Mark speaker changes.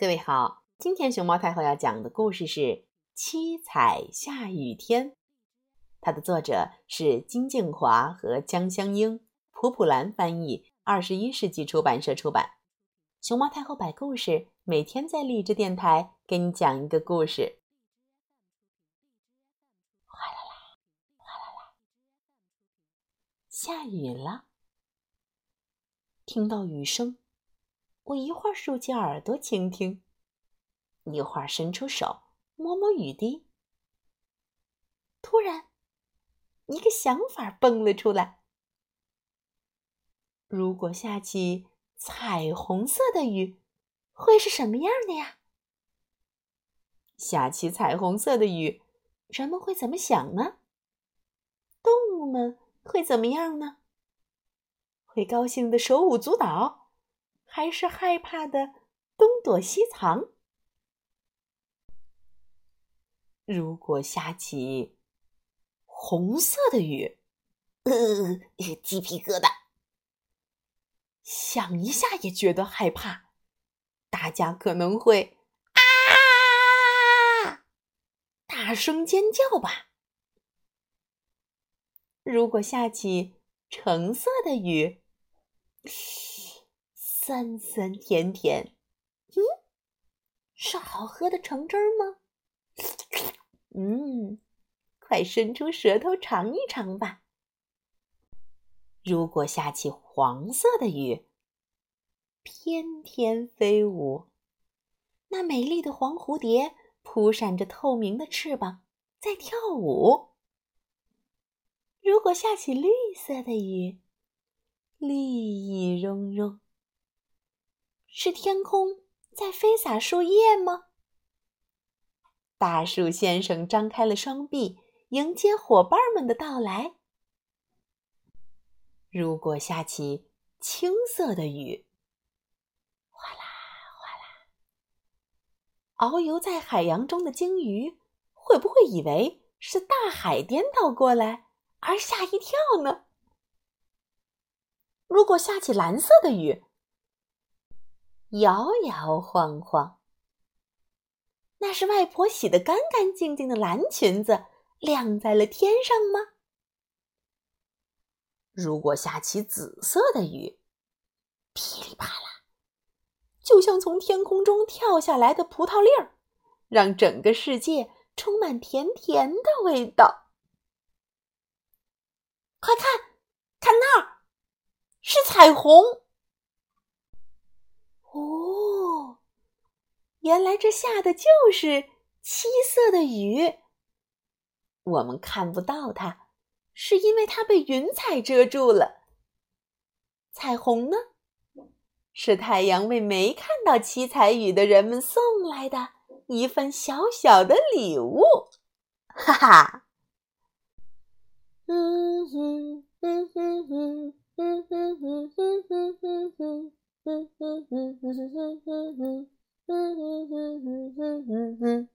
Speaker 1: 各位好，今天熊猫太后要讲的故事是《七彩下雨天》，它的作者是金静华和江香英，普普兰翻译，二十一世纪出版社出版。熊猫太后摆故事，每天在荔枝电台给你讲一个故事。哗啦啦，哗啦啦，下雨了。听到雨声。我一会儿竖起耳朵倾听，一会儿伸出手摸摸雨滴。突然，一个想法蹦了出来：如果下起彩虹色的雨，会是什么样的呀？下起彩虹色的雨，人们会怎么想呢？动物们会怎么样呢？会高兴的手舞足蹈？还是害怕的东躲西藏。如果下起红色的雨，
Speaker 2: 呃，鸡皮疙瘩，
Speaker 1: 想一下也觉得害怕。大家可能会啊，大声尖叫吧。如果下起橙色的雨，酸酸甜甜，嗯，是好喝的橙汁吗？嗯，快伸出舌头尝一尝吧。如果下起黄色的雨，翩翩飞舞，那美丽的黄蝴蝶扑闪着透明的翅膀在跳舞。如果下起绿色的雨，绿意融融。是天空在飞洒树叶吗？大树先生张开了双臂，迎接伙伴们的到来。如果下起青色的雨，哗啦哗啦，遨游在海洋中的鲸鱼会不会以为是大海颠倒过来而吓一跳呢？如果下起蓝色的雨，摇摇晃晃，那是外婆洗得干干净净的蓝裙子晾在了天上吗？如果下起紫色的雨，噼里啪啦，就像从天空中跳下来的葡萄粒儿，让整个世界充满甜甜的味道。快看，看那儿，是彩虹！原来这下的就是七色的雨。我们看不到它，是因为它被云彩遮住了。彩虹呢，是太阳为没看到七彩雨的人们送来的一份小小的礼物。哈哈，嗯哼嗯哼哼嗯哼哼哼哼哼哼。哼哼哼哼哼哼哼嗯嗯嗯嗯嗯嗯嗯。